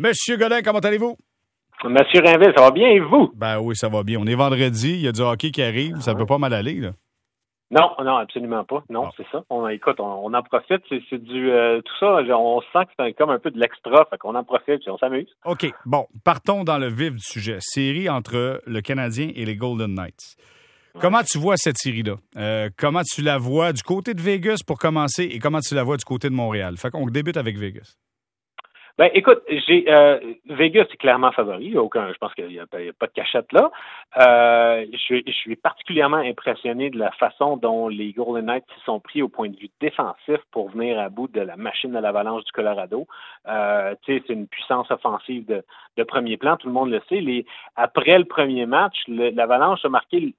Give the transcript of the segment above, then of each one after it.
Monsieur Godin, comment allez-vous? Monsieur Rinville, ça va bien et vous? Ben oui, ça va bien. On est vendredi, il y a du hockey qui arrive, ça peut pas mal aller, là. Non, non, absolument pas. Non, Ah. c'est ça. On, écoute, on, on en profite. C'est, du euh, tout ça. On sent que c'est comme un peu de l'extra, fait qu'on en profite puis on s'amuse. OK, bon, partons dans le vif du sujet. Série entre le Canadien et les Golden Knights. Comment tu vois cette série-là? Euh, comment tu la vois du côté de Vegas pour commencer et comment tu la vois du côté de Montréal? Fait qu'on débute avec Vegas. Ben, écoute, j'ai euh, Vegas est clairement favori. Aucun, je pense qu'il n'y a, pas de cachette là. Euh, je, suis- particulièrement impressionné de la façon dont les Golden Knights s'y sont pris au point de vue défensif pour venir à bout de la machine à l'avalanche du Colorado. Euh, c'est une puissance offensive de, premier plan, tout le monde le sait. Après le premier match, l'avalanche a marqué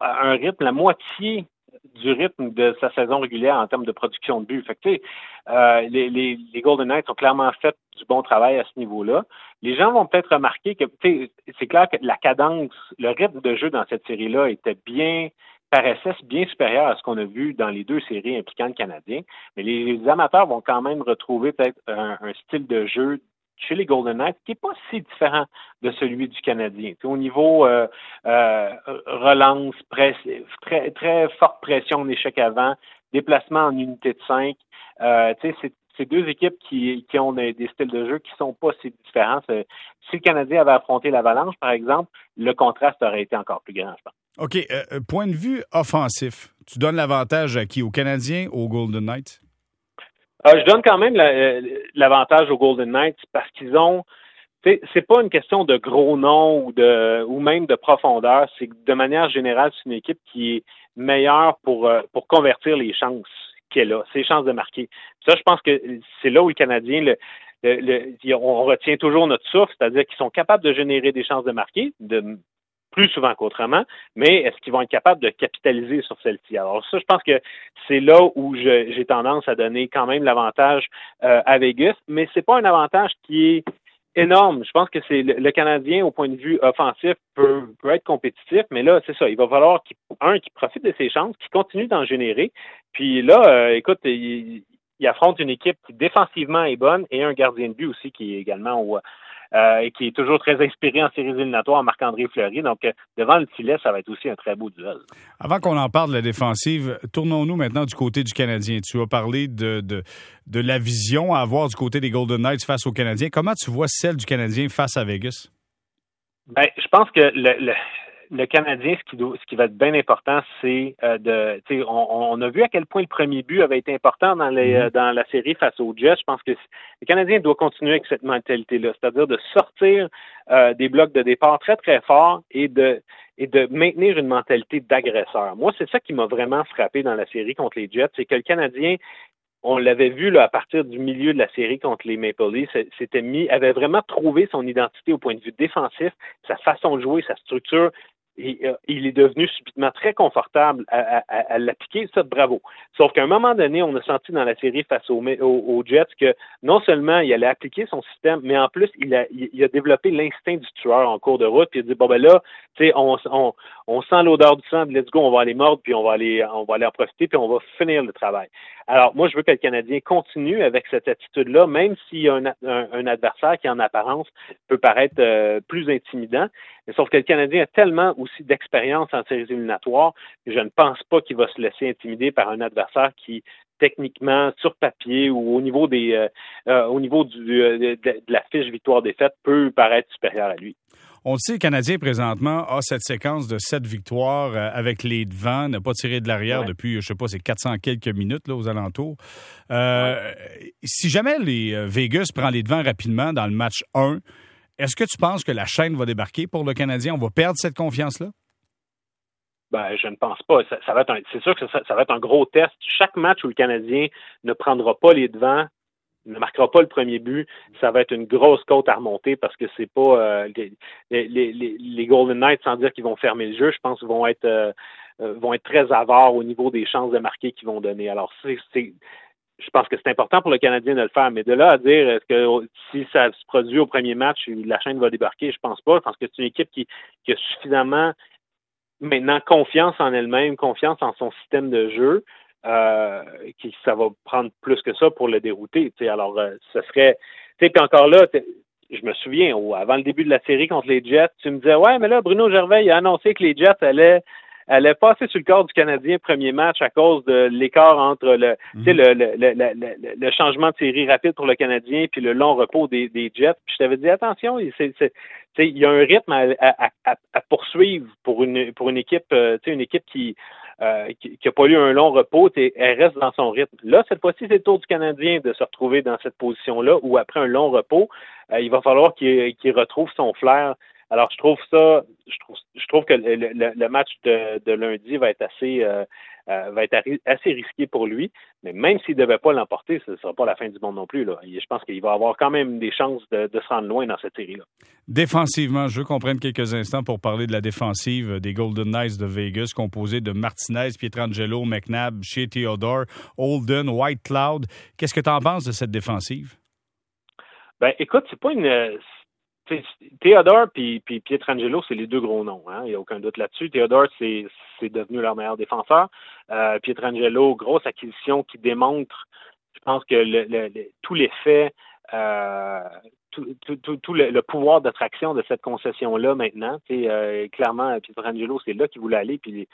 un rythme, la moitié du rythme de sa saison régulière en termes de production de buts. Fait euh, les, Golden Knights ont clairement fait du bon travail à ce niveau-là. Les gens vont peut-être remarquer que, c'est clair que la cadence, le rythme de jeu dans cette série-là était bien, paraissait bien supérieur à ce qu'on a vu dans les deux séries impliquant le Canadien. Mais les, amateurs vont quand même retrouver peut-être un style de jeu chez les Golden Knights qui n'est pas si différent de celui du Canadien. Au niveau euh, euh, relance, très, très forte pression en échec avant, déplacement en unité de 5. Euh, c'est deux équipes qui, qui ont des, styles de jeu qui sont pas si différents. Si le Canadien avait affronté l'Avalanche, par exemple, le contraste aurait été encore plus grand, je pense. OK, point de vue offensif, tu donnes l'avantage à qui? Aux Canadiens ou aux Golden Knights? Euh, je donne quand même euh, l'avantage aux Golden Knights parce qu'ils ont. C'est pas une question de gros noms ou de ou même de profondeur. C'est que de manière générale, c'est une équipe qui est meilleure pour euh, pour convertir les chances qu'elle a, ses chances de marquer. Ça, je pense que c'est là où le Canadien le, le- le- on retient toujours notre souffle, c'est-à-dire qu'ils sont capables de générer des chances de marquer, de plus souvent qu'autrement, mais est-ce qu'ils vont être capables de capitaliser sur celle-ci? Alors ça, je pense que c'est là où j'ai tendance à donner quand même l'avantage euh, à Vegas, mais c'est pas un avantage qui est énorme. Je pense que c'est le, Canadien, au point de vue offensif, peut, peut être compétitif, mais là, c'est ça. Il va falloir qu'il, un, qu'il profite de ses chances, qu'il continue d'en générer. Puis là, euh, écoute, il, il affronte une équipe qui défensivement est bonne et un gardien de but aussi qui est également au, et qui est toujours très inspiré en séries éliminatoires, Marc-André Fleury. Donc, euh, devant le filet, ça va être aussi un très beau duel. Avant qu'on en parle de la défensive, tournons-nous maintenant du côté du Canadien. Tu as parlé de, de, de la vision à avoir du côté des Golden Knights face aux Canadiens. Comment tu vois celle du Canadien face à Vegas? Ben, je pense que le, le, le Canadien, ce qui, doit, ce qui va être bien important, c'est euh, de. tu sais, On, on a vu à quel point le premier but avait été important dans, les, euh, dans la série face aux Jets. Je pense que le Canadien doit continuer avec cette mentalité-là, c'est-à-dire de sortir euh, des blocs de départ très, très forts et de et de maintenir une mentalité d'agresseur. Moi, c'est ça qui m'a vraiment frappé dans la série contre les Jets, c'est que le Canadien on l'avait vu là, à partir du milieu de la série contre les Maple Leafs, s'était mis, avait vraiment trouvé son identité au point de vue défensif, sa façon de jouer, sa structure. Euh, il est devenu subitement très confortable à, à, à l'appliquer, ça, bravo. Sauf qu'à un moment donné, on a senti dans la série face aux, Jets que non seulement il allait appliquer son système, mais en plus, il a, développé l'instinct du tueur en cours de route, puis il a dit, bon ben là, tu sais, on, sent l'odeur du sang, let's go, on va aller mordre, puis on va aller, en profiter, puis on va finir le travail. Alors, moi, je veux que le Canadien continue avec cette attitude-là, même s'il y a un, un, un, adversaire qui, en apparence, peut paraître euh, plus intimidant. Mais sauf que le Canadien a tellement aussi d'expérience en séries éliminatoires que je ne pense pas qu'il va se laisser intimider par un adversaire qui, techniquement, sur papier ou au niveau des, euh, euh, au niveau du, de, de, la fiche victoire-défaite, peut paraître supérieur à lui. On le sait, le Canadien, présentement, a cette séquence de sept victoires euh, avec les devants, n'a pas tiré de l'arrière ouais. depuis, je sais pas, c'est 400 quelques minutes là, aux alentours. Euh, ouais. Si jamais les euh, Vegas prend les devants rapidement dans le match 1, est-ce que tu penses que la chaîne va débarquer pour le Canadien? On va perdre cette confiance-là? Ben, je ne pense pas. Ça, va être c'est sûr que ça, va être un gros test. Chaque match où le Canadien ne prendra pas les devants, ne marquera pas le premier but, ça va être une grosse côte à remonter parce que c'est pas euh, les, Golden Knights, sans dire qu'ils vont fermer le jeu, je pense qu'ils vont être euh, vont être très avares au niveau des chances de marquer qu'ils vont donner. Alors, c'est je pense que c'est important pour le Canadien de le faire, mais de là à dire est-ce que si ça se produit au premier match, la chaîne va débarquer, je pense pas. Je pense que c'est une équipe qui, a suffisamment maintenant confiance en elle-même, confiance en son système de jeu, euh, qui ça va prendre plus que ça pour le dérouter. T'sais. Alors, euh, ce serait. Puis encore là, je me souviens, avant le début de la série contre les Jets, tu me disais, ouais, mais là, Bruno Gervais a annoncé que les Jets allaient allaient passer sur le corps du Canadien premier match à cause de l'écart entre le, mhm. le, le, le, changement de série rapide pour le Canadien puis le long repos des, des Jets. Puis je t'avais dit attention, c'est, il y a un rythme à, à, poursuivre pour une pour une équipe, euh, une équipe qui euh, qui n'a pas eu un long repos, elle reste dans son rythme. Là, cette fois-ci, c'est le tour du Canadien de se retrouver dans cette position-là où, après un long repos, euh, il va falloir qu'il retrouve son flair. Alors, je trouve ça, je trouve, je trouve que le, match de, lundi va être assez, euh, va être assez risqué pour lui. Mais même s'il ne devait pas l'emporter, ce ne sera pas la fin du monde non plus. Là. Je pense qu'il va avoir quand même des chances de, se rendre loin dans cette série-là. Défensivement, je veux qu'on prenne quelques instants pour parler de la défensive des Golden Knights de Vegas, composée de Martinez, Pietrangelo, McNabb, Shea Theodore, Holden, White Cloud. Qu'est-ce que tu en penses de cette défensive? Ben, écoute, c'est pas une. Theodore et Pietrangelo, c'est les deux gros noms. Hein? Il n'y a aucun doute là-dessus. Theodore, c'est devenu leur meilleur défenseur. Euh, Pietrangelo, grosse acquisition qui démontre, je pense que le, tout l'effet, euh, tout, tout, le, pouvoir d'attraction de cette concession-là maintenant. Euh, clairement, Pietrangelo, c'est là qu'il voulait aller. Puis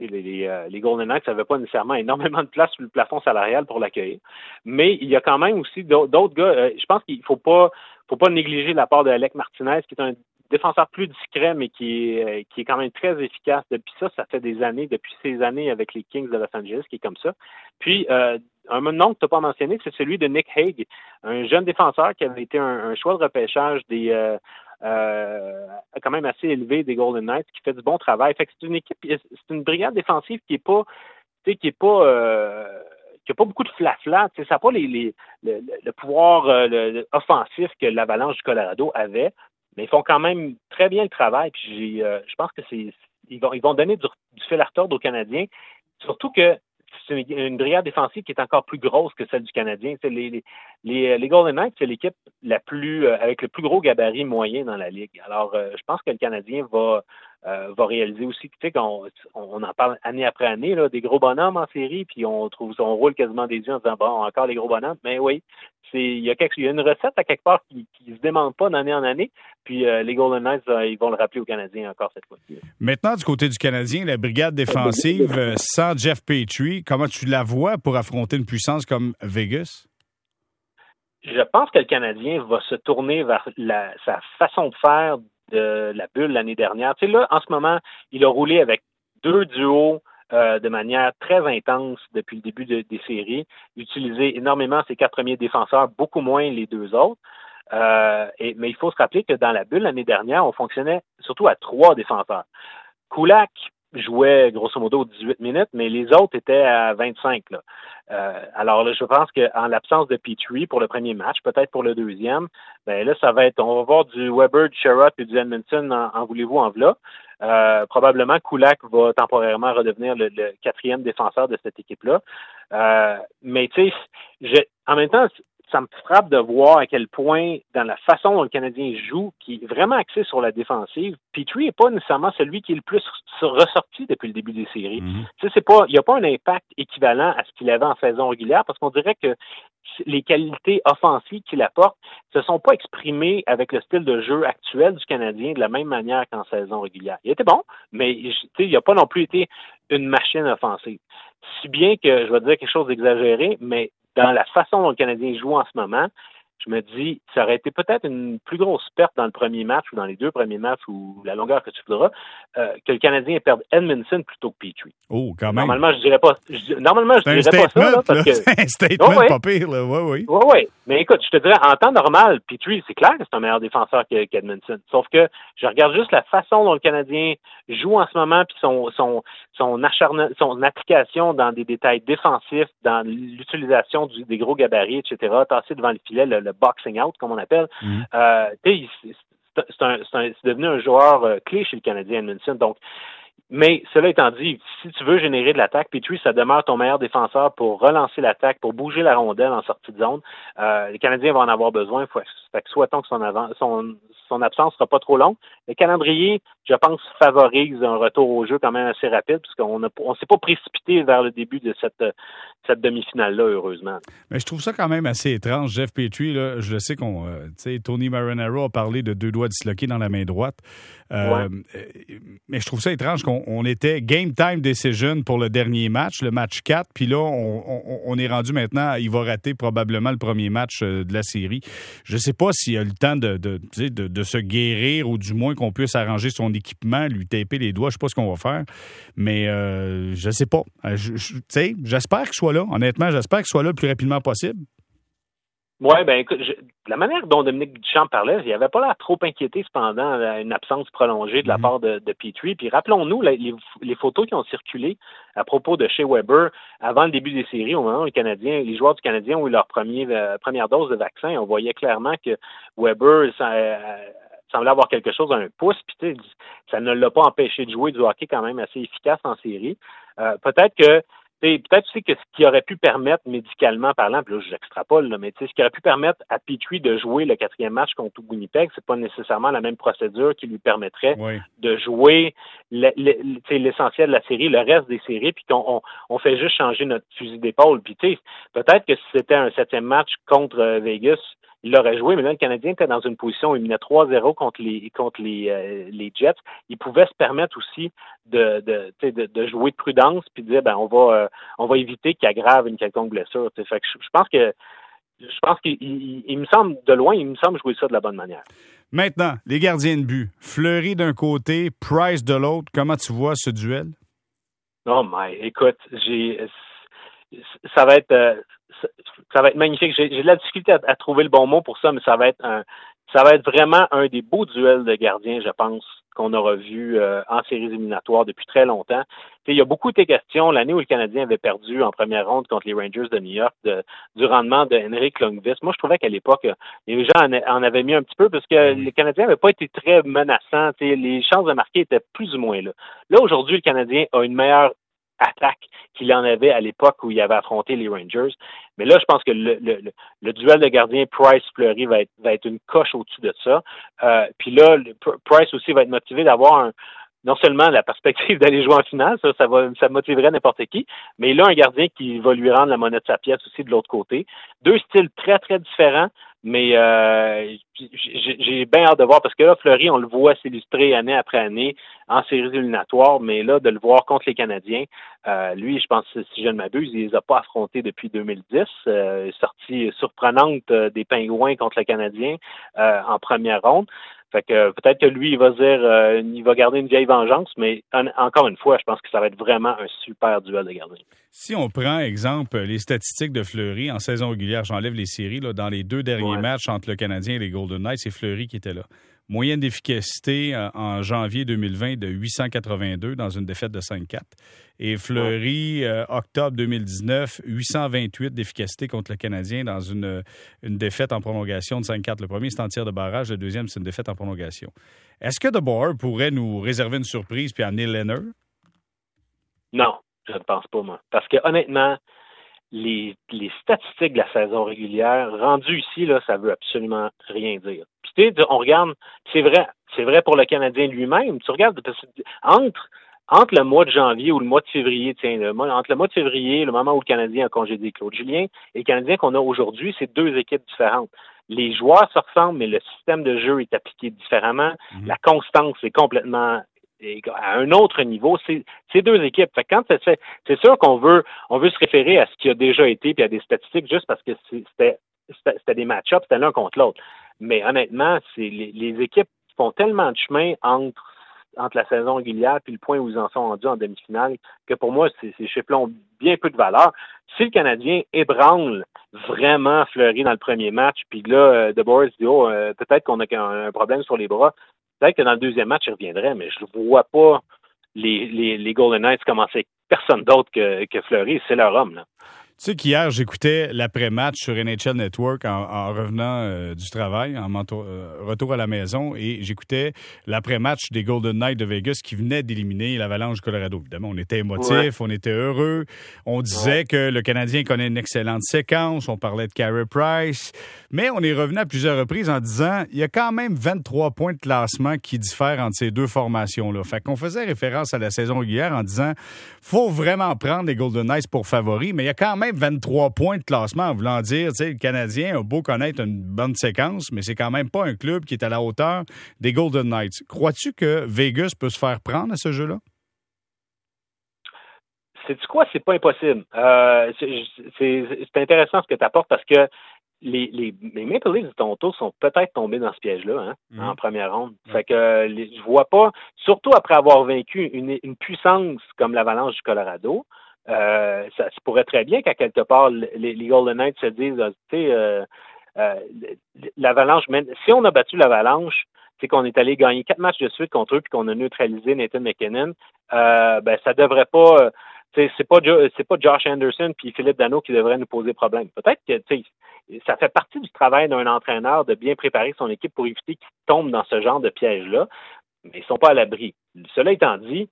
euh, les, Golden Knights n'avaient pas nécessairement énormément de place sur le plafond salarial pour l'accueillir. Mais il y a quand même aussi d'autres gars. Euh, je pense qu'il ne faut pas, négliger la part de Alec Martinez, qui est un défenseur plus discret, mais qui est, euh, qui est quand même très efficace. Depuis ça, ça fait des années, depuis ces années avec les Kings de Los Angeles, qui est comme ça. Puis, euh, un nom que tu n'as pas mentionné, c'est celui de Nick Hague, un jeune défenseur qui avait été un, choix de repêchage des quand même assez élevé des Golden Knights, qui fait du bon travail. Fait que c'est une équipe, c'est une brigade défensive qui est pas, qui est pas qui n'a pas beaucoup de flafla. Ça n'a pas les, le, pouvoir offensif que l'Avalanche du Colorado avait mais ils font quand même très bien le travail. Puis euh, je pense que c'est ils vont, ils vont donner du, du fil à retordre aux Canadiens. Surtout que c'est une, brigade défensive qui est encore plus grosse que celle du Canadien. Les, les, les, Golden Knights, c'est l'équipe la plus euh, avec le plus gros gabarit moyen dans la ligue. Alors, euh, je pense que le Canadien va euh, va réaliser aussi, tu sais, qu'on on en parle année après année, là, des gros bonhommes en série, puis on trouve on roule quasiment des yeux en disant bon, encore les gros bonhommes. Mais oui, c'est il y a quelque, il y a une recette à quelque part qui, qui se démente pas d'année en année. Puis les Golden Knights, ils vont le rappeler aux Canadiens encore cette fois-ci. Maintenant, du côté du Canadien, la brigade défensive sans Jeff Petrie, comment tu la vois pour affronter une puissance comme Vegas? Je pense que le Canadien va se tourner vers la, sa façon de faire de la bulle l'année dernière. Tu sais, là, en ce moment, il a roulé avec deux duos euh, de manière très intense depuis le début des séries, utilisé énormément ses quatre premiers défenseurs, beaucoup moins les deux autres. Euh, mais il faut se rappeler que dans la bulle l'année dernière, on fonctionnait surtout à trois défenseurs. Kulak, jouait grosso modo 18 minutes, mais les autres étaient à 25. Là. Euh, alors là, je pense qu'en l'absence de Petrie pour le premier match, peut-être pour le deuxième, ben là, ça va être, on va voir du Weber, du Sherrod et du Edmonton en, voulez-vous en v'là. Euh, probablement Kulak va temporairement redevenir le, quatrième défenseur de cette équipe-là. Euh, mais tu sais, en même temps, ça me frappe de voir à quel point, dans la façon dont le Canadien joue, qui est vraiment axé sur la défensive, Petrie n'est pas nécessairement celui qui est le plus ressorti depuis le début des séries. Mhm. c'est pas, il n'y a pas un impact équivalent à ce qu'il avait en saison régulière, parce qu'on dirait que les qualités offensives qu'il apporte ne se sont pas exprimées avec le style de jeu actuel du Canadien de la même manière qu'en saison régulière. Il était bon, mais il n'a pas non plus été une machine offensive. Si bien que, je vais dire quelque chose d'exagéré, mais dans la façon dont le Canadien joue en ce moment, je me dis, ça aurait été peut-être une plus grosse perte dans le premier match ou dans les deux premiers matchs ou la longueur que tu voudras, euh, que le Canadien perde Edmondson plutôt que Petrie. Oh, quand même. Normalement, je dirais pas, normalement, je dirais pas ça, là, parce que. C'est un statement oh, pas pire, là. Oui, oui. Oui, oui. Mais écoute, je te dirais, en temps normal, Petrie, c'est clair que c'est un meilleur défenseur qu'Edmondson. Sauf que je regarde juste la façon dont le Canadien joue en ce moment, puis son, son, son, acharne, son application dans des détails défensifs, dans l'utilisation des gros gabarits, etc., tasser devant le filet, le, boxing out, comme on appelle. C'est devenu un joueur euh, clé chez le Canadien Edmondson. Donc, mais cela étant dit, si tu veux générer de l'attaque, Petrie, ça demeure ton meilleur défenseur pour relancer l'attaque, pour bouger la rondelle en sortie de zone. Euh, les Canadiens vont en avoir besoin. C'est Fait que souhaitons que son, avant, son, son absence sera pas trop longue. Le calendrier, je pense, favorise un retour au jeu quand même assez rapide, puisqu'on ne on s'est pas précipité vers le début de cette, cette demi-finale-là, heureusement. Mais je trouve ça quand même assez étrange. Jeff Petrie, là, je sais qu'on. Euh, sais, Tony Marinaro a parlé de deux doigts disloqués dans la main droite. Euh, mais je trouve ça étrange qu'on était game time decision pour le dernier match, le match 4, puis là, on, est rendu maintenant, il va rater probablement le premier match euh, de la série. Je sais pas s'il a le temps de, se guérir ou du moins qu'on puisse arranger son équipement, lui taper les doigts, je sais pas ce qu'on va faire, mais euh, je sais pas. Sais, j'espère qu'il soit là, honnêtement, j'espère qu'il soit là le plus rapidement possible. Oui, ben écoute, la manière dont Dominique Duchamp parlait, il avait pas l'air trop inquiété cependant à une absence prolongée de la mhm. part de, de Petrie. Puis rappelons-nous les, les, photos qui ont circulé à propos de chez Weber avant le début des séries, au moment où les Canadiens, les joueurs du Canadien ont eu leur premier, euh, première dose de vaccin, on voyait clairement que Weber ça, euh, semblait avoir quelque chose à un pouce, puis ça ne l'a pas empêché de jouer du hockey quand même assez efficace en série. Euh, peut-être que peut-être aussi que ce qui aurait pu permettre, médicalement parlant, puis là, j'extrapole, mais ce qui aurait pu permettre à Petrie de jouer le quatrième match contre Winnipeg, c'est pas nécessairement la même procédure qui lui permettrait de jouer l'essentiel de la série, le reste des séries, puis qu'on on, fait juste changer notre fusil d'épaule. Puis peut-être que si c'était un septième match contre euh, Vegas, il l'aurait joué, mais là, le Canadien était dans une position où il menait 3-0 contre les contre les, euh, les Jets. Il pouvait se permettre aussi de, de, de, de jouer de prudence puis de dire ben on va euh, on va éviter qu'il aggrave une quelconque blessure. Fait que je, pense que je pense qu'il il, me semble de loin, il me semble jouer ça de la bonne manière. Maintenant, les gardiens de but. Fleury d'un côté, Price de l'autre. Comment tu vois ce duel? Oh my, écoute, j'ai ça va être euh, ça, va être magnifique. J'ai de la difficulté à, trouver le bon mot pour ça, mais ça va être un ça va être vraiment un des beaux duels de gardiens, je pense, qu'on aura vu euh, en séries éliminatoires depuis très longtemps. il y a beaucoup de questions l'année où le Canadien avait perdu en première ronde contre les Rangers de New York du rendement de Henrik Lundqvist. Moi, je trouvais qu'à l'époque, les gens en, avaient mis un petit peu parce que les Canadiens n'avaient pas été très menaçants. les chances de marquer étaient plus ou moins là. Là, aujourd'hui, le Canadien a une meilleure attaque qu'il en avait à l'époque où il avait affronté les Rangers. Mais là, je pense que le, le, duel de gardien Price-Fleury va être, va être une coche au-dessus de ça. Euh, puis là, Price aussi va être motivé d'avoir non seulement la perspective d'aller jouer en finale, ça, ça, va, ça motiverait n'importe qui, mais là, un gardien qui va lui rendre la monnaie de sa pièce aussi de l'autre côté. Deux styles très, très différents, mais euh, j'ai bien hâte de voir parce que là, Fleury, on le voit s'illustrer année après année en séries éliminatoires, mais là, de le voir contre les Canadiens, euh, lui, je pense, si je ne m'abuse, il les a pas affrontés depuis 2010. Euh, sortie surprenante euh, des Pingouins contre les Canadiens en première ronde. Fait que peut-être que lui, il va dire, euh, il va garder une vieille vengeance, mais encore une fois, je pense que ça va être vraiment un super duel de gardien. Si on prend exemple les statistiques de Fleury en saison régulière, j'enlève les séries, là, dans les deux derniers matchs entre le Canadien et les Golden Knights, c'est Fleury qui était là. Moyenne d'efficacité euh, en janvier 2020 de 882 dans une défaite de 5-4. Et Fleury, euh, octobre 2019, 828 d'efficacité contre le Canadien dans une, une défaite en prolongation de 5-4. Le premier, c'est en tir de barrage. Le deuxième, c'est une défaite en prolongation. Est-ce que De pourrait nous réserver une surprise puis amener Leonard? Non, je ne pense pas, moi. Parce que honnêtement, les, les, statistiques de la saison régulière, rendues ici, là, ça veut absolument rien dire. Puis tu sais, on regarde, c'est vrai, c'est vrai pour le Canadien lui-même. Tu regardes entre entre le mois de janvier ou le mois de février, tiens, entre le mois de février, le moment où le Canadien a congédié Claude Julien, et le Canadien qu'on a aujourd'hui, c'est deux équipes différentes. Les joueurs se ressemblent, mais le système de jeu est appliqué différemment. Mhm. La constance est complètement à un autre niveau, c'est deux équipes. Fait quand c'est sûr qu'on veut on veut se référer à ce qui a déjà été puis à des statistiques juste parce que c'était c'était des match-ups, c'était l'un contre l'autre. Mais honnêtement, c'est les, les, équipes font tellement de chemin entre entre la saison régulière puis le point où ils en sont rendus en demi-finale que pour moi, ces chiffres-là ont bien peu de valeur. Si le Canadien ébranle vraiment Fleury dans le premier match, puis là, euh, De Boris dit oh, euh, peut-être qu'on a un problème sur les bras, Peut-être que dans le deuxième match, il reviendrait, mais je ne vois pas les, les, les, Golden Knights commencer personne d'autre que, que Fleury. C'est leur homme. Là. Tu sais qu'hier, j'écoutais l'après-match sur NHL Network en, revenant euh, du travail, en euh, retour à la maison, et j'écoutais l'après-match des Golden Knights de Vegas qui venaient d'éliminer l'Avalanche Colorado. Évidemment, on était émotifs, on était heureux. On disait que le Canadien connaît une excellente séquence. On parlait de Carey Price. Mais on est revenu à plusieurs reprises en disant il y a quand même 23 points de classement qui diffèrent entre ces deux formations-là. Fait qu'on faisait référence à la saison régulière en disant faut vraiment prendre les Golden Knights pour favoris, mais il y a quand même 23 points de classement, en voulant dire, tu sais, le Canadien a beau connaître une bonne séquence, mais c'est quand même pas un club qui est à la hauteur des Golden Knights. Crois-tu que Vegas peut se faire prendre à ce jeu-là? C'est quoi? C'est pas impossible. Euh, c'est intéressant ce que tu apportes parce que les, les, Maple Leafs de Toronto sont peut-être tombés dans ce piège-là hein, mm-hmm. en première ronde. Fait que je vois pas, surtout après avoir vaincu une, une puissance comme l'Avalanche du Colorado, euh, ça pourrait très bien qu'à quelque part, les, Golden Knights se disent, ah, tu sais, euh, euh, l'Avalanche, si on a battu l'Avalanche, c'est qu'on est allé gagner quatre matchs de suite contre eux puis qu'on a neutralisé Nathan McKinnon, ben ça devrait pas, c'est pas c'est pas Josh Anderson puis Philippe Dano qui devraient nous poser problème. Peut-être que ça fait partie du travail d'un entraîneur de bien préparer son équipe pour éviter qu'ils tombent dans ce genre de piège-là, mais ils sont pas à l'abri. Cela étant dit,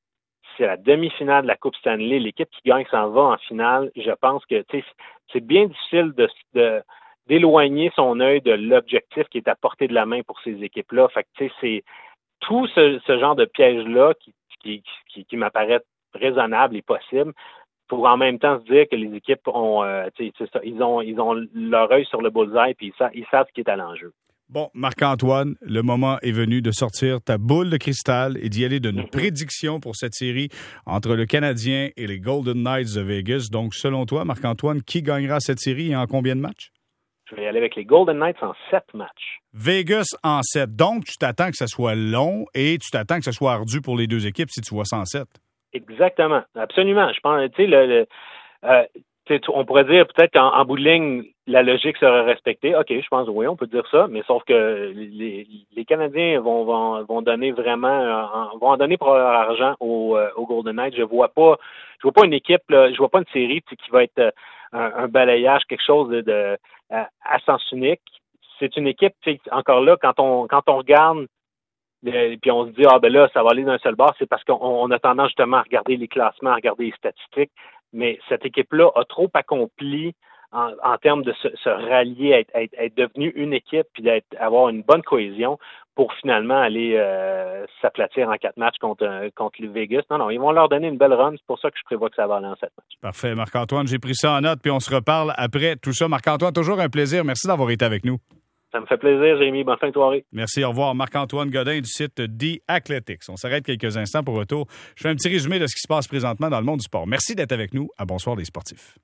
c'est la demi-finale de la Coupe Stanley. L'équipe qui gagne s'en va en finale. Je pense que c'est bien difficile d'éloigner son œil de l'objectif qui est à portée de la main pour ces équipes-là. Fait que c'est tout ce, genre de piège-là qui, m'apparaît raisonnable et possible pour en même temps se dire que les équipes ont, euh, ils ont, ils ont leur œil sur le bullseye puis ils, ils savent ce qui est à l'enjeu. Bon, Marc-Antoine, le moment est venu de sortir ta boule de cristal et d'y aller de nos mhm. prédictions pour cette série entre le Canadien et les Golden Knights de Vegas. Donc, selon toi, Marc-Antoine, qui gagnera cette série et en combien de matchs? Je vais y aller avec les Golden Knights en sept matchs. Vegas en sept. Donc, tu t'attends que ce soit long et tu t'attends que ce soit ardu pour les deux équipes si tu vois ça en sept. Exactement. Absolument. Je pense, tu sais, le, euh, on pourrait dire peut-être qu'en bout de ligne, la logique serait respectée. OK, je pense oui, on peut dire ça, mais sauf que les, les Canadiens vont, vont, vont, donner vraiment euh, vont en donner pour leur argent au, euh, au Golden Knights. Je vois pas je vois pas une équipe, je vois pas une série qui va être euh, un, balayage, quelque chose de, à, sens unique. C'est une équipe, encore là, quand on quand on regarde puis on se dit ah ben là ça va aller d'un seul bord, c'est parce qu'on a tendance justement à regarder les classements, à regarder les statistiques mais cette équipe-là a trop accompli en, termes de se, rallier, être, être, devenue une équipe, puis d'avoir une bonne cohésion pour finalement aller euh, s'aplatir en quatre matchs contre, contre les Vegas. Non, non, ils vont leur donner une belle run. C'est pour ça que je prévois que ça va aller en sept matchs. Parfait, Marc-Antoine. J'ai pris ça en note, puis on se reparle après tout ça. Marc-Antoine, toujours un plaisir. Merci d'avoir été avec nous. Ça me fait plaisir, Jérémy. Bonne fin de soirée. Merci. Au revoir. Marc-Antoine Godin du site The Athletics. On s'arrête quelques instants pour retour. Je fais un petit résumé de ce qui se passe présentement dans le monde du sport. Merci d'être avec nous. À Bonsoir les sportifs.